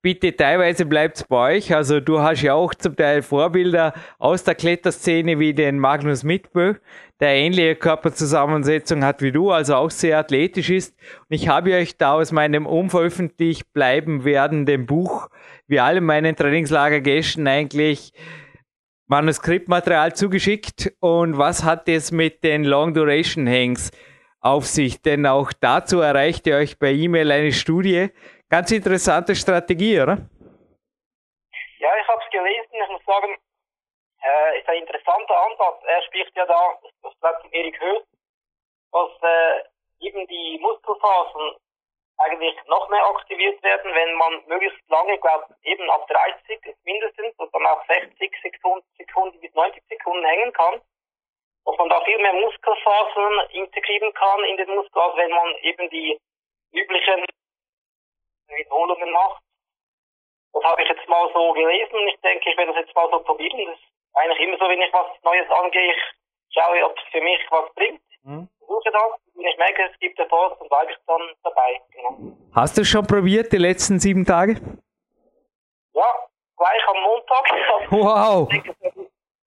bitte teilweise bleibt es bei euch. Also du hast ja auch zum Teil Vorbilder aus der Kletterszene wie den Magnus Mitbö, der ähnliche Körperzusammensetzung hat wie du, also auch sehr athletisch ist. Und ich habe euch da aus meinem unveröffentlicht bleiben werdenden Buch, wie alle meinen Trainingslagergästen eigentlich Manuskriptmaterial zugeschickt. Und was hat es mit den Long Duration Hangs auf sich? Denn auch dazu erreicht ihr euch per E-Mail eine Studie, Ganz interessante Strategie, oder? Ja, ich habe es gelesen. Ich muss sagen, äh, ist ein interessanter Ansatz. Er spricht ja da, das bleibt Erik Höß, dass äh, eben die Muskelphasen eigentlich noch mehr aktiviert werden, wenn man möglichst lange, glaube eben ab 30 mindestens und dann auch 60 Sekunden, Sekunden bis 90 Sekunden hängen kann. Dass man da viel mehr Muskelfasern integrieren kann in den Muskel, als wenn man eben die üblichen Wiederholungen macht. Das habe ich jetzt mal so gelesen und ich denke, ich werde das jetzt mal so probieren. Das ist eigentlich immer so, wenn ich was Neues angehe, ich schaue, ob es für mich was bringt. Mhm. Versuche das. Wenn ich merke, es gibt etwas, dann bleibe ich dann dabei. Genau. Hast du schon probiert die letzten sieben Tage? Ja, gleich am Montag. Wow.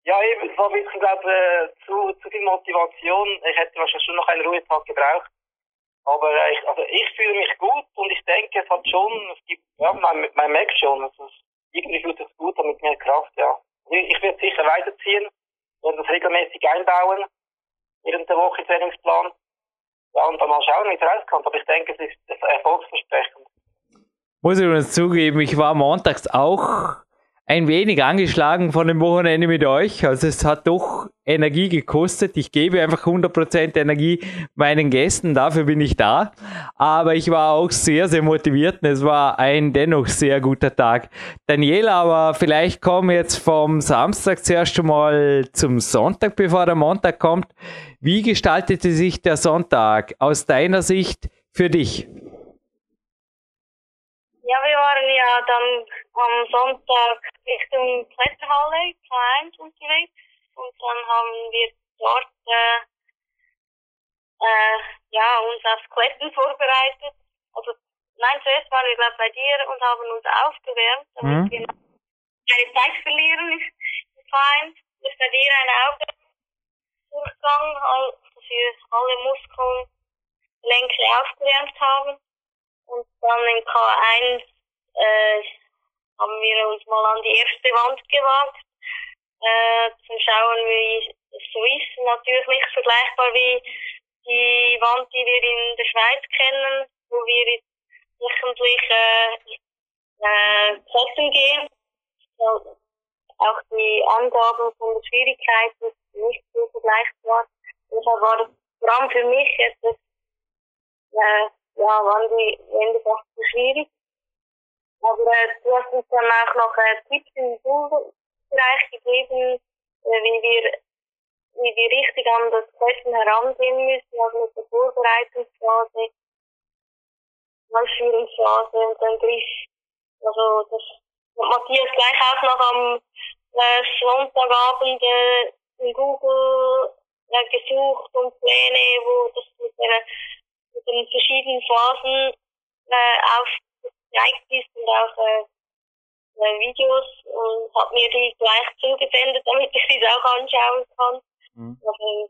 Ja, eben, so ein bisschen, glaube äh, zu, zu viel Motivation. Ich hätte wahrscheinlich schon noch einen Ruhetag gebraucht. Aber äh, ich, also ich fühle mich gut und ich denke, es hat schon, es gibt, ja, man, man merkt schon, also irgendwie fühlt es gut und mit mehr Kraft, ja. Ich, ich werde sicher weiterziehen, werde das regelmäßig einbauen, während der Woche Trainingsplan. Ja, und dann mal schauen, wie es rauskommt. Aber ich denke, es ist erfolgsversprechend. Muss ich übrigens zugeben, ich war montags auch ein wenig angeschlagen von dem Wochenende mit euch. Also es hat doch Energie gekostet. Ich gebe einfach 100% Energie meinen Gästen, dafür bin ich da. Aber ich war auch sehr, sehr motiviert und es war ein dennoch sehr guter Tag. Daniela, aber vielleicht kommen wir jetzt vom Samstag zuerst mal zum Sonntag, bevor der Montag kommt. Wie gestaltete sich der Sonntag aus deiner Sicht für dich? Ja, wir waren ja dann am Sonntag Richtung Kletterhalle, K1 unterwegs. Und dann haben wir dort äh, äh, ja, uns aufs Klettern vorbereitet. Also, nein, zuerst waren wir, glaube bei dir und haben uns aufgewärmt, damit mhm. wir keine Zeit verlieren im K1. Das ist bei dir ein Augendurchgang, dass wir alle Muskeln, Lenkel aufgewärmt haben. Und dann im K1 äh, haben wir uns mal an die erste Wand gewagt, äh, zum Schauen, wie so ist. Natürlich nicht vergleichbar wie die Wand, die wir in der Schweiz kennen, wo wir wöchentlich äh, äh, klettern gehen. Also auch die Angaben von der Schwierigkeit sind nicht so vergleichbar. Deshalb war das allem für mich etwas, äh, ja, waren die Wände fast zu schwierig. Aber äh, du hast uns dann auch noch äh, Tipps im Bereich gegeben, äh, wie wir wie wir richtig an das Treffen herangehen müssen, also mit der Vorbereitungsphase, Ausführungsphase und dann Griff. Also das hat Matthias gleich auch noch am äh, Sonntagabend äh, in Google äh, gesucht und Pläne, wo das mit, der, mit den verschiedenen Phasen äh, aufgezeigt ist und auch äh, Videos und hat mir die gleich zugesendet, damit ich sie auch anschauen kann. Mhm. Also,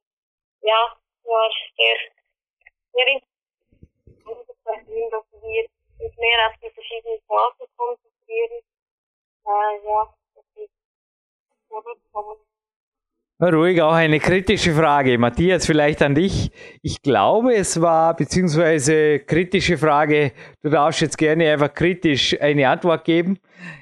ja, war sehr, sehr interessant, dass wir uns mehr auf die verschiedenen Phasen konzentrieren. Äh, ja, dass wir vorwärtskommen. Ruhig, auch eine kritische Frage. Matthias, vielleicht an dich. Ich glaube, es war, beziehungsweise kritische Frage, du darfst jetzt gerne einfach kritisch eine Antwort geben.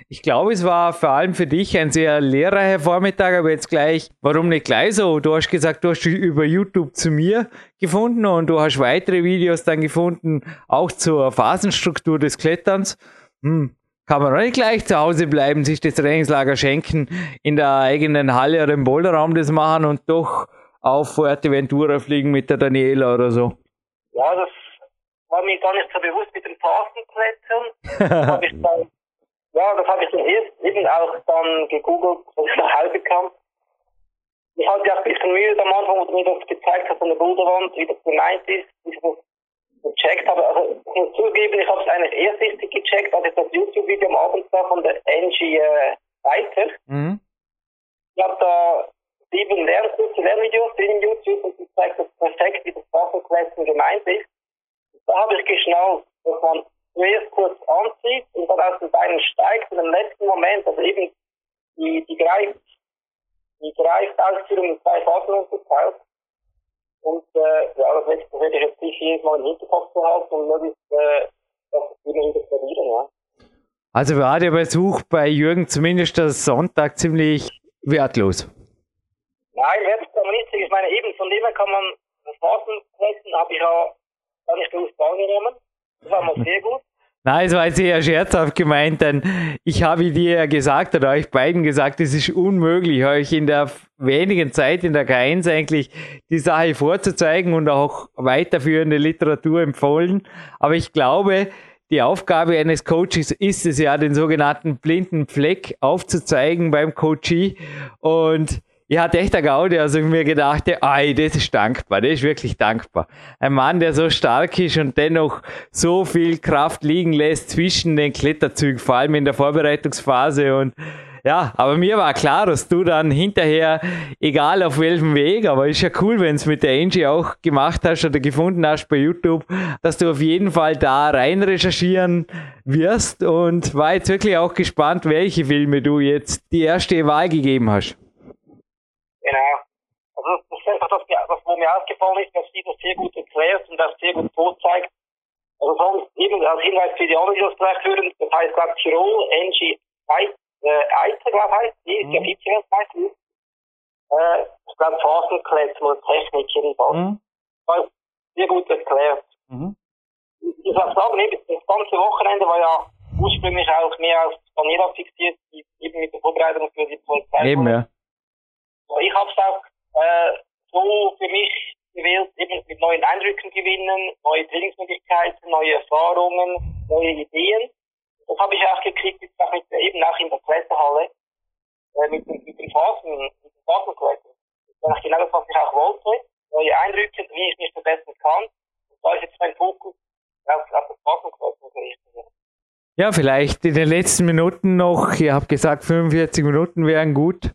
Ich glaube, es war vor allem für dich ein sehr lehrreicher Vormittag, aber jetzt gleich, warum nicht gleich so? Du hast gesagt, du hast über YouTube zu mir gefunden und du hast weitere Videos dann gefunden, auch zur Phasenstruktur des Kletterns. Hm, kann man auch nicht gleich zu Hause bleiben, sich das Trainingslager schenken, in der eigenen Halle oder im Boulderraum das machen und doch auf Fuerteventura fliegen mit der Daniela oder so? Ja, das war mir gar nicht so bewusst mit den hab ja, das habe ich dann erst eben auch dann gegoogelt, als ich nach Hause kam. Ich hatte auch ein bisschen Mühe am Anfang, wo du mir das gezeigt hast an der Boulderwand, wie das gemeint ist, wie das gecheckt habe. Also ich muss zugeben, ich habe es eigentlich erst richtig gecheckt, als ich das YouTube-Video am Abend sah von der Angie äh, Reiter. Mhm. Ich habe da sieben Lern kurze Lernvideos im YouTube und die zeigt das perfekt, wie das Waffenquesten gemeint ist. Da habe ich geschnallt, dass man zuerst kurz anzieht und dann aus den Beinen steigt und im letzten Moment, also eben die, die greift, die greift Ausführung in zwei Phasen unterteilt. Und äh, ja, das das werde ich jetzt sicher jedes Mal im Hinterkopf behalten und möglichst äh, das wieder interpretieren. Ja. Also war der Besuch bei Jürgen zumindest der Sonntag ziemlich wertlos. Nein, wertlos kann man nicht sagen. Ich meine, eben von dem her kann man das Phasenquesten habe ich ja gar nicht bewusst wahrgenommen. Das war mal sehr gut. Nein, es war sehr scherzhaft gemeint, denn ich habe dir ja gesagt oder euch beiden gesagt, es ist unmöglich, euch in der wenigen Zeit in der K1 eigentlich die Sache vorzuzeigen und auch weiterführende Literatur empfohlen. Aber ich glaube, die Aufgabe eines Coaches ist es ja, den sogenannten blinden Fleck aufzuzeigen beim Coachee und ich hatte echt eine Gaude, also ich mir gedacht, ey, das ist dankbar, das ist wirklich dankbar. Ein Mann, der so stark ist und dennoch so viel Kraft liegen lässt zwischen den Kletterzügen, vor allem in der Vorbereitungsphase und ja, aber mir war klar, dass du dann hinterher, egal auf welchem Weg, aber ist ja cool, wenn es mit der Angie auch gemacht hast oder gefunden hast bei YouTube, dass du auf jeden Fall da rein recherchieren wirst und war jetzt wirklich auch gespannt, welche Filme du jetzt die erste Wahl gegeben hast. Genau. Also das ist einfach das, das wo mir aufgefallen ist, dass sie das sehr gut erklärt und auch sehr gut vorzeigt. Also sonst eben als Hinweis für die anderen, die das vielleicht hören, das heißt, glaube Tirol, Angie Eiter, glaube heißt die, ist ja. Vizemeisterin. Äh, ich glaube, Phasenklettern und Technik jedenfalls. Mhm. Das sehr gut erklärt. Mhm. Ich sag sagen, eben, das ganze Wochenende war ja ursprünglich auch mehr auf Daniela fixiert, die eben mit der Vorbereitung für die Polizei. Eben, ja. Ich habe es auch äh, so für mich gewählt, eben mit neuen Eindrücken gewinnen, neue Trainingsmöglichkeiten, neue Erfahrungen, neue Ideen. das habe ich auch gekriegt, jetzt auch mit, eben auch in der Kletterhalle, äh, mit, dem, mit dem Phasen, mit dem Phasenklettern. Das ist genau das, was ich auch wollte. Neue Eindrücke, wie ich mich verbessern kann. Und da ist jetzt mein Fokus auf, auf das Phasenklettern gerichtet. Ja, vielleicht in den letzten Minuten noch, ihr habt gesagt, 45 Minuten wären gut.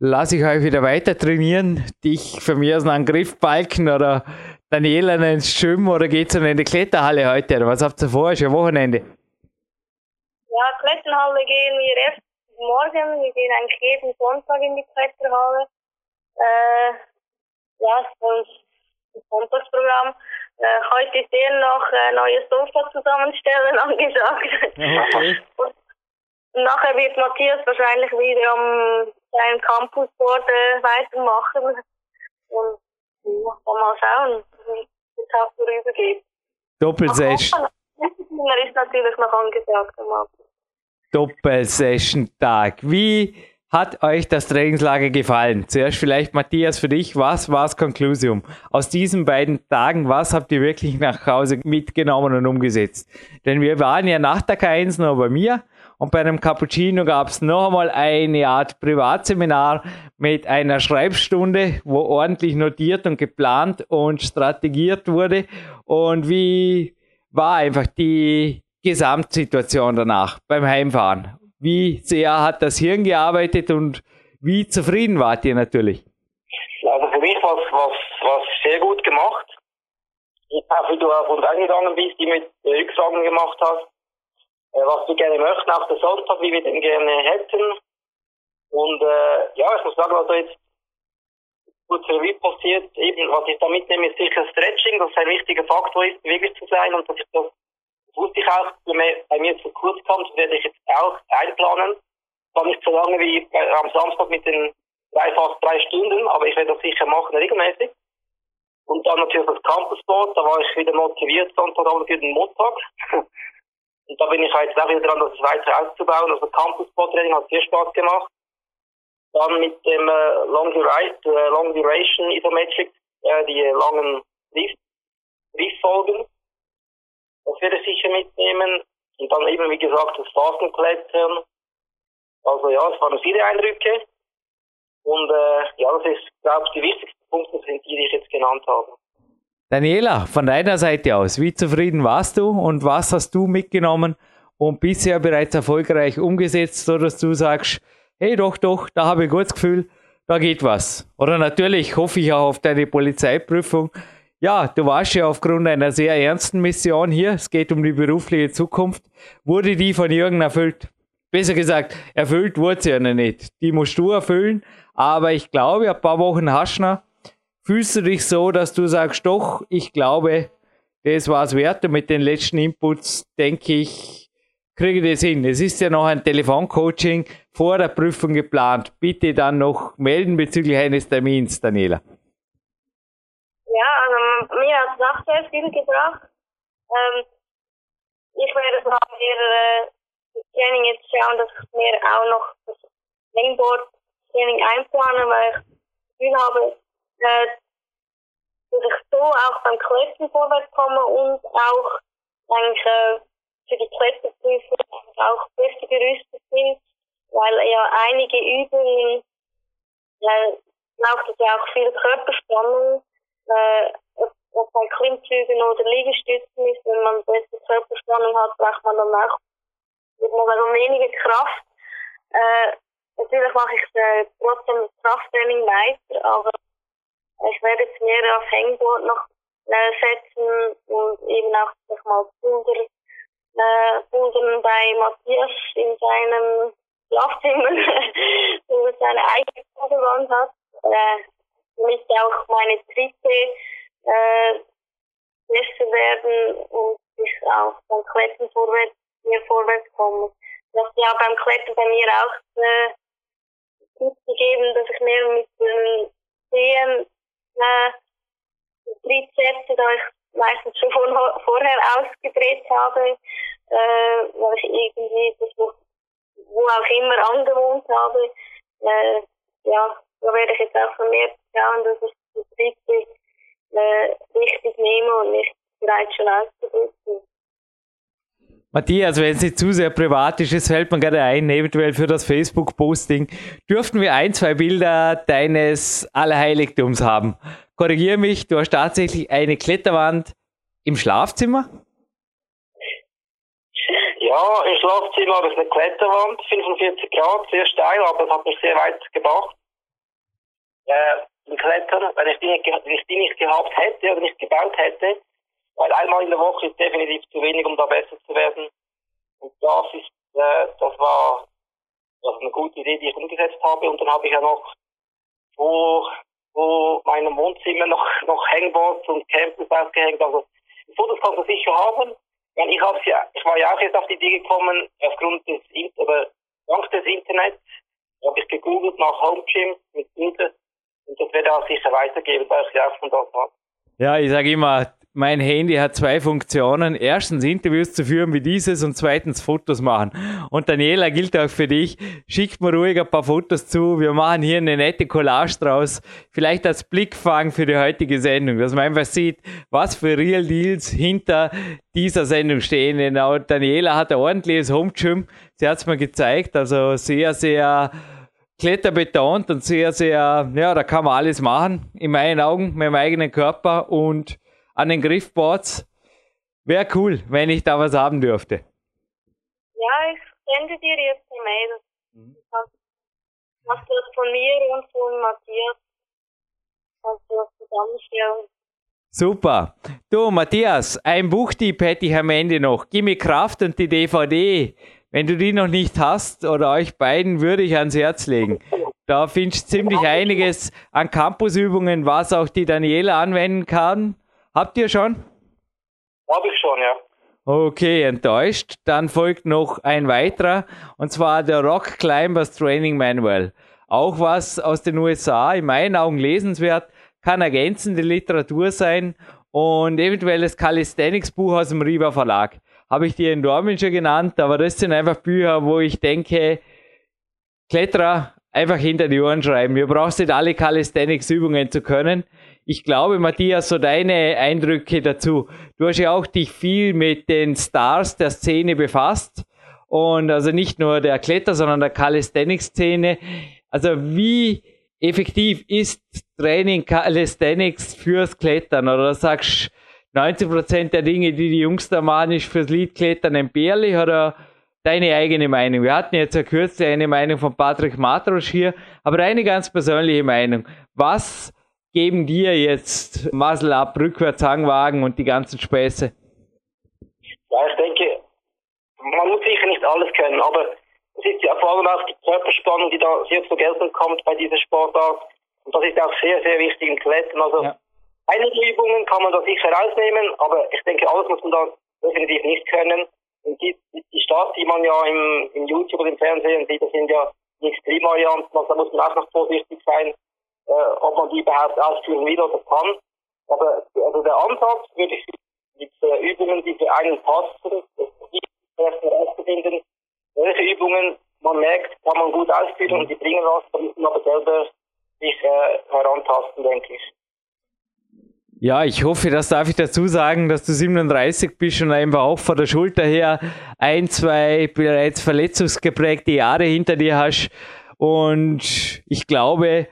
Lasse ich euch wieder weiter trainieren. Dich von mir aus einen Griffbalken oder Daniela ins Schwimmen oder geht's dann in die Kletterhalle heute? Oder was habt ihr vor? Ist ja Wochenende. Ja, Kletterhalle gehen wir erst morgen. Wir gehen eigentlich jeden Sonntag in die Kletterhalle. Äh, ja, und das Sonntagsprogramm. Äh, heute ist eher noch äh, neues Sofa zusammenstellen angesagt. Okay. Und nachher wird Matthias wahrscheinlich wieder am seinem Campus dort äh, weitermachen. Und ja, mal schauen, wie der Tag vorübergeht. Doppelsession. ist natürlich noch angesagt Doppelsession-Tag. Wie hat euch das Trainingslager gefallen? Zuerst vielleicht Matthias für dich, was war das Konklusium? Aus diesen beiden Tagen, was habt ihr wirklich nach Hause mitgenommen und umgesetzt? Denn wir waren ja nach der K1 noch bei mir und bei einem Cappuccino gab es noch einmal eine Art Privatseminar mit einer Schreibstunde, wo ordentlich notiert und geplant und strategiert wurde. Und wie war einfach die Gesamtsituation danach beim Heimfahren? Wie sehr hat das Hirn gearbeitet und wie zufrieden wart ihr natürlich? Also für mich war es sehr gut gemacht. Wie du auf uns eingegangen bist, die mit Rücksagen gemacht hast äh, was wir gerne möchten, auch der Sonntag, wie wir den gerne hätten. Und äh, ja, ich muss sagen, also jetzt gut Revue passiert, eben, was ich da mitnehme, ist sicher Stretching, das ein wichtiger Faktor ist, beweglich zu sein und dass ich das, das wusste ich auch, wenn mir, bei mir zu kurz kommt, werde ich jetzt auch einplanen. Zwar nicht so lange wie bei, am Samstag mit den drei, fast drei Stunden, aber ich werde das sicher machen, regelmäßig. Und dann natürlich das Campusboard, da war ich wieder motiviert, Sonntagabend für den Montag. Und da bin ich jetzt auch wieder dran, das weiter auszubauen. Also Campus Training hat sehr Spaß gemacht. Dann mit dem äh, Long, Duration, äh, Long Duration Isometric, äh, die langen Brieffolgen. Das werde ich sicher mitnehmen. Und dann eben, wie gesagt, das Phasenklettern. Also ja, es waren viele Eindrücke. Und äh, ja, das ist, glaube ich, die wichtigsten Punkte sind die, die ich jetzt genannt habe. Daniela, von deiner Seite aus, wie zufrieden warst du und was hast du mitgenommen und bisher bereits erfolgreich umgesetzt, so dass du sagst, hey doch, doch, da habe ich ein gutes Gefühl, da geht was. Oder natürlich hoffe ich auch auf deine Polizeiprüfung. Ja, du warst ja aufgrund einer sehr ernsten Mission hier, es geht um die berufliche Zukunft, wurde die von Jürgen erfüllt? Besser gesagt, erfüllt wurde sie ja noch nicht. Die musst du erfüllen, aber ich glaube, ein paar Wochen hast du noch Fühlst du dich so, dass du sagst, doch, ich glaube, das war es wert und mit den letzten Inputs denke ich, kriege ich das hin. Es ist ja noch ein Telefoncoaching vor der Prüfung geplant. Bitte dann noch melden bezüglich eines Termins, Daniela. Ja, also mir hat es auch sehr viel gebracht. Ähm, ich werde nach äh, Training jetzt schauen, dass ich mir auch noch das Mainboard-Training einplane, weil ich das Gefühl habe, äh, dass ich so auch beim Klettern vorwärts komme und auch eigentlich äh, für die Kletterprüfung auch besser gerüstet bin, weil ja einige Übungen ja, braucht es ja auch viel Körperspannung, äh, ob bei Klimmzügen oder Liegestützen ist, wenn man bessere Körperspannung hat, braucht man dann auch mit man weniger Kraft. Äh, natürlich mache ich äh, trotzdem Krafttraining weiter, aber ich werde jetzt mehr auf Hangboard noch äh, setzen und eben auch sag mal Pulver, äh, Pulvern bei Matthias in seinem Schlafzimmer, wo er seine eigene Pulverwand hat, äh, damit auch meine Tritte äh, besser werden und ich auch beim Klettern vorwärts, mehr vorwärts komme. Das ist ja beim Klettern bei mir auch äh, gut gegeben, dass ich mehr mit den Zehen äh, Trizepse, da ich meistens schon von, vorher ausgedreht habe, äh, weil ich irgendwie das wo, wo auch immer angewohnt habe. Äh, ja, da werde ich jetzt auch vermehrt schauen, dass ich die Trize äh, richtig nehme und nicht bereits schon ausgedrückt bin. Matthias, wenn es nicht zu sehr privat ist, es fällt mir gerade ein, eventuell für das Facebook-Posting, dürften wir ein, zwei Bilder deines Allerheiligtums haben. Korrigiere mich, du hast tatsächlich eine Kletterwand im Schlafzimmer? Ja, im Schlafzimmer habe ich eine Kletterwand, 45 Grad, sehr steil, aber es hat mich sehr weit gebracht. Äh, Klettern, wenn ich, die nicht, wenn ich die nicht gehabt hätte oder nicht gebaut hätte, weil einmal in der Woche ist definitiv zu wenig, um da besser zu werden. Und das ist, äh, das war das eine gute Idee, die ich umgesetzt habe. Und dann habe ich ja noch vor, vor meinem Wohnzimmer noch, noch Hangboards und Campus ausgehängt. Also Fotos kannst du sicher haben. Und ich, hab's ja, ich war ja auch jetzt auf die Idee gekommen, aufgrund des, oder dank des Internets, habe ich gegoogelt nach Home Gym mit Bilder und das wird auch sicher weitergeben, weil ich ja auch von dort habe. Ja, ich sage immer, mein Handy hat zwei Funktionen. Erstens Interviews zu führen wie dieses und zweitens Fotos machen. Und Daniela gilt auch für dich. Schickt mir ruhig ein paar Fotos zu. Wir machen hier eine nette Collage draus. Vielleicht als Blickfang für die heutige Sendung, dass man einfach sieht, was für Real Deals hinter dieser Sendung stehen. Genau, Daniela hat ein ordentliches Home Gym. Sie hat es mir gezeigt. Also sehr, sehr kletterbetont und sehr, sehr, ja, da kann man alles machen. In meinen Augen, mit meinem eigenen Körper und an den Griffboards. Wäre cool, wenn ich da was haben dürfte. Ja, ich sende dir jetzt die Mail. Mhm. Was du von mir und von Matthias kannst du zusammenstellen. Super. Du, Matthias, ein Buchtipp hätte ich am Ende noch. Gib mir Kraft und die DVD. Wenn du die noch nicht hast oder euch beiden, würde ich ans Herz legen. Da findest du ziemlich einiges an Campusübungen, was auch die Daniela anwenden kann. Habt ihr schon? Hab ich schon, ja. Okay, enttäuscht. Dann folgt noch ein weiterer, und zwar der Rock Climbers Training Manual. Auch was aus den USA, in meinen Augen lesenswert, kann ergänzende Literatur sein und eventuell das Calisthenics Buch aus dem Riva Verlag. Habe ich dir in Dortmund schon genannt, aber das sind einfach Bücher, wo ich denke, Kletterer einfach hinter die Ohren schreiben. Wir brauchst nicht alle Calisthenics Übungen zu können. Ich glaube, Matthias, so deine Eindrücke dazu. Du hast ja auch dich viel mit den Stars der Szene befasst. Und also nicht nur der Kletter, sondern der Calisthenics-Szene. Also wie effektiv ist Training Calisthenics fürs Klettern? Oder sagst 90% der Dinge, die die Jungs da machen, ist fürs Liedklettern entbehrlich? Oder deine eigene Meinung? Wir hatten jetzt ja kürzlich eine Meinung von Patrick Matrosch hier, aber deine ganz persönliche Meinung. Was geben dir jetzt Muscle Up, Rückwärtshangwagen und die ganzen Späße? Ja, ich denke, man muss sicher nicht alles können, aber es ist ja vor allem auch die Körperspannung, die da sehr zur Geltung kommt bei dieser Sportart. Und das ist auch sehr, sehr wichtig im Klettern. Also ja. einige Übungen kann man da sicher rausnehmen, aber ich denke, alles muss man da definitiv nicht können. Und die, die Start, die man ja im, im YouTube oder im Fernsehen sieht, das sind ja die Extremvarianten, also da muss man auch noch vorsichtig sein äh, ob man die überhaupt ausführen will oder kann. Aber also der Ansatz würde ich mit äh, Übungen, die für einen passen, herauszufinden, welche Übungen man merkt, kann man gut ausführen und die bringen was, damit man aber selber sich äh, herantasten, denke ich. Ja, ich hoffe, das darf ich dazu sagen, dass du 37 bist und einfach auch von der Schulter her ein, zwei bereits verletzungsgeprägte Jahre hinter dir hast. Und ich glaube,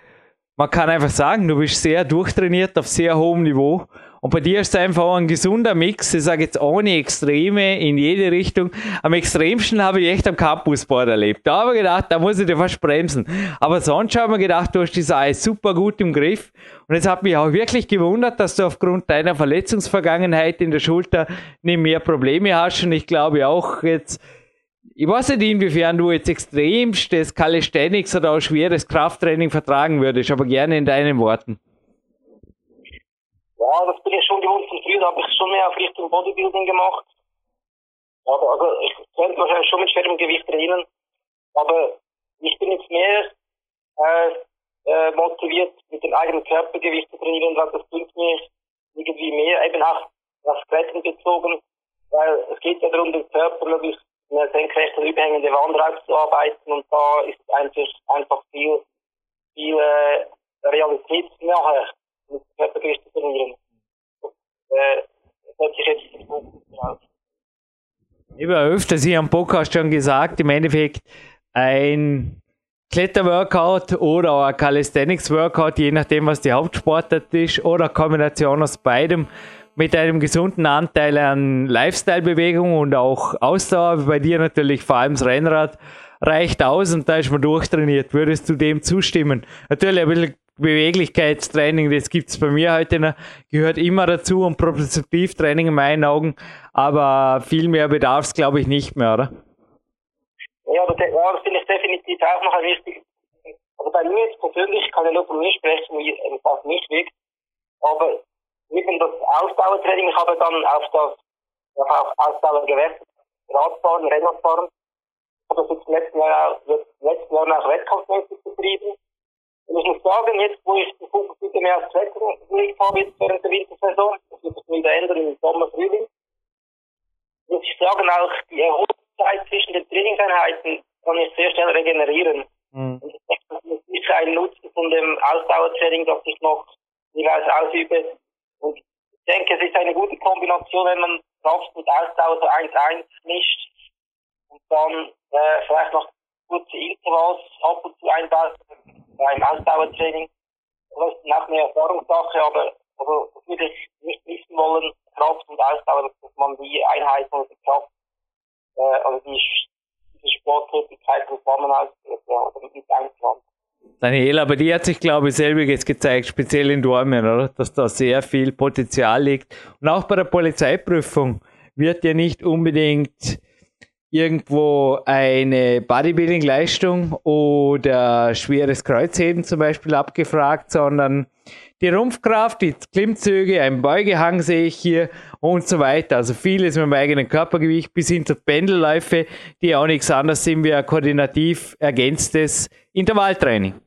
man kann einfach sagen, du bist sehr durchtrainiert auf sehr hohem Niveau. Und bei dir ist es einfach ein gesunder Mix. Ich sage jetzt ohne Extreme in jede Richtung. Am extremsten habe ich echt am Campusboard erlebt. Da habe ich gedacht, da muss ich dir fast bremsen. Aber sonst habe ich mir gedacht, du hast das Eis super gut im Griff. Und es hat mich auch wirklich gewundert, dass du aufgrund deiner Verletzungsvergangenheit in der Schulter nicht mehr Probleme hast. Und ich glaube auch jetzt, ich weiß nicht, inwiefern du jetzt extremstes Calisthenics oder auch schweres Krafttraining vertragen würdest, aber gerne in deinen Worten. Ja, das bin ich schon gewohnt von früher, habe ich schon mehr auf Richtung Bodybuilding gemacht. Aber also ich könnte wahrscheinlich schon mit schwerem Gewicht trainieren, aber ich bin jetzt mehr äh, äh, motiviert, mit dem eigenen Körpergewicht zu trainieren, weil das bringt mir irgendwie mehr, eben auch auf Klettern bezogen, weil es geht ja darum, den Körper möglichst eine senkrechte überhängende Wand rauszuarbeiten und da ist einfach, einfach viel, viel äh, realitätsnäher mit Körpergewicht zu trainieren. Äh, das hört sich jetzt aus. Ich habe öfters hier am Podcast schon gesagt, im Endeffekt ein Kletterworkout oder ein Calisthenics-Workout, je nachdem, was die Hauptsportart ist, oder Kombination aus beidem mit einem gesunden Anteil an Lifestyle-Bewegung und auch Ausdauer, bei dir natürlich vor allem das Rennrad, reicht aus und da ist man durchtrainiert. Würdest du dem zustimmen? Natürlich ein bisschen Beweglichkeitstraining, das gibt es bei mir heute noch, gehört immer dazu und Propriozeptivtraining in meinen Augen, aber viel mehr bedarf es, glaube ich, nicht mehr, oder? Ja, das, ja, das finde ich definitiv auch noch ein wichtiges. Also bei mir jetzt persönlich kann ich nur von mir sprechen, wie was mich wirkt. Aber neben das Ausdauertraining, ich habe dann auf das auf Ausdauer gewechselt, Radfahren, Rennradfahren. Ich habe das jetzt letzten Jahr, letzten Jahr auch wettkampfmäßig betrieben. Und ich muss sagen, jetzt, wo ich den Fokus wieder mehr aufs Wetter gelegt habe, jetzt während der Wintersaison, das wird sich wieder ändern im Sommer, Frühling, muss ich sagen, auch die Erholungszeit zwischen den Trainingseinheiten kann ich sehr schnell regenerieren. Mhm. Und ich denke, das ist sicher ein Nutzen von dem Ausdauertraining, das ich noch jeweils ausübe. Und ich denke, es ist eine gute Kombination, wenn man Kraft mit Ausdauer so 1-1 mischt und dann äh, vielleicht noch kurze Intervalls ab und zu einbaut beim Ausdauertraining. Das ist nach eine Erfahrungssache, aber also, das würde ich nicht wissen wollen, Kraft und Ausdauer, dass man die Einheiten oder die Kraft, äh, also die, die Sporttätigkeit zusammen aus, oder mit einplant. Daniela, aber die hat sich, glaube ich, selbiges gezeigt, speziell in Dormen, oder? Dass da sehr viel Potenzial liegt. Und auch bei der Polizeiprüfung wird ja nicht unbedingt irgendwo eine Bodybuilding-Leistung oder schweres Kreuzheben zum Beispiel abgefragt, sondern die Rumpfkraft, die Klimmzüge, ein Beugehang sehe ich hier und so weiter. Also vieles mit dem eigenen Körpergewicht bis hin zu Pendelläufe, die auch nichts anderes sind wie ein koordinativ ergänztes Intervalltraining.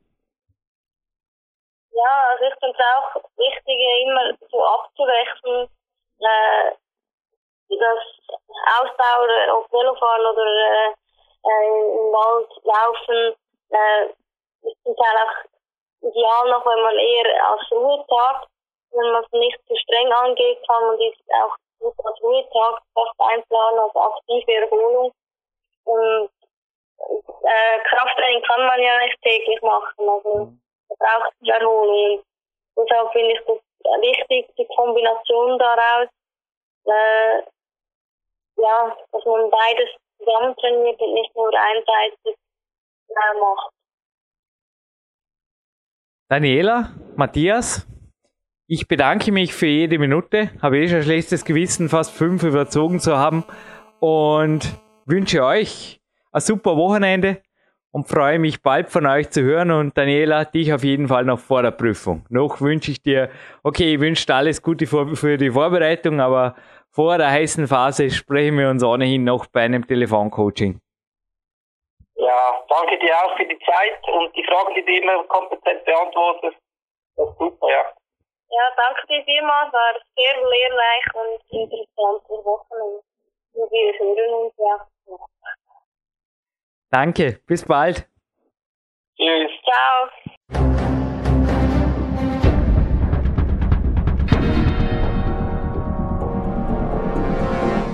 Ja, also ich finde es auch wichtig, immer so abzuwechseln, äh, das Ausdauer auf Velofahren oder äh, im Wald laufen, äh, ist zum Teil auch ideal noch, wenn man eher als Ruhetag, wenn man es nicht zu streng angeht, kann man dies auch gut als Ruhetag fast einplanen, als aktive Erholung. Und äh, Krafttraining kann man ja nicht täglich machen, also man braucht Erholung. Deshalb finde ich das wichtig, die Kombination daraus, äh, ja, dass man beides zusammen trainiert und nicht nur einseitig macht. Daniela, Matthias, ich bedanke mich für jede Minute. Habe eh schon schlechtes Gewissen, fast fünf überzogen zu haben und wünsche euch ein super Wochenende und freue mich bald von euch zu hören und Daniela, dich auf jeden Fall noch vor der Prüfung. Noch wünsche ich dir, okay, ich wünsche dir alles Gute für die Vorbereitung, aber vor der heißen Phase sprechen wir uns ohnehin noch bei einem Telefoncoaching. Ja, danke dir auch für die Zeit und die Fragen, die du immer kompetent beantwortest. Das ist super, ja. Ja, danke dir vielmals, war sehr lehrreich und interessante Wochen. Und wir hören uns ja. Danke, bis bald. Tschüss. Ciao.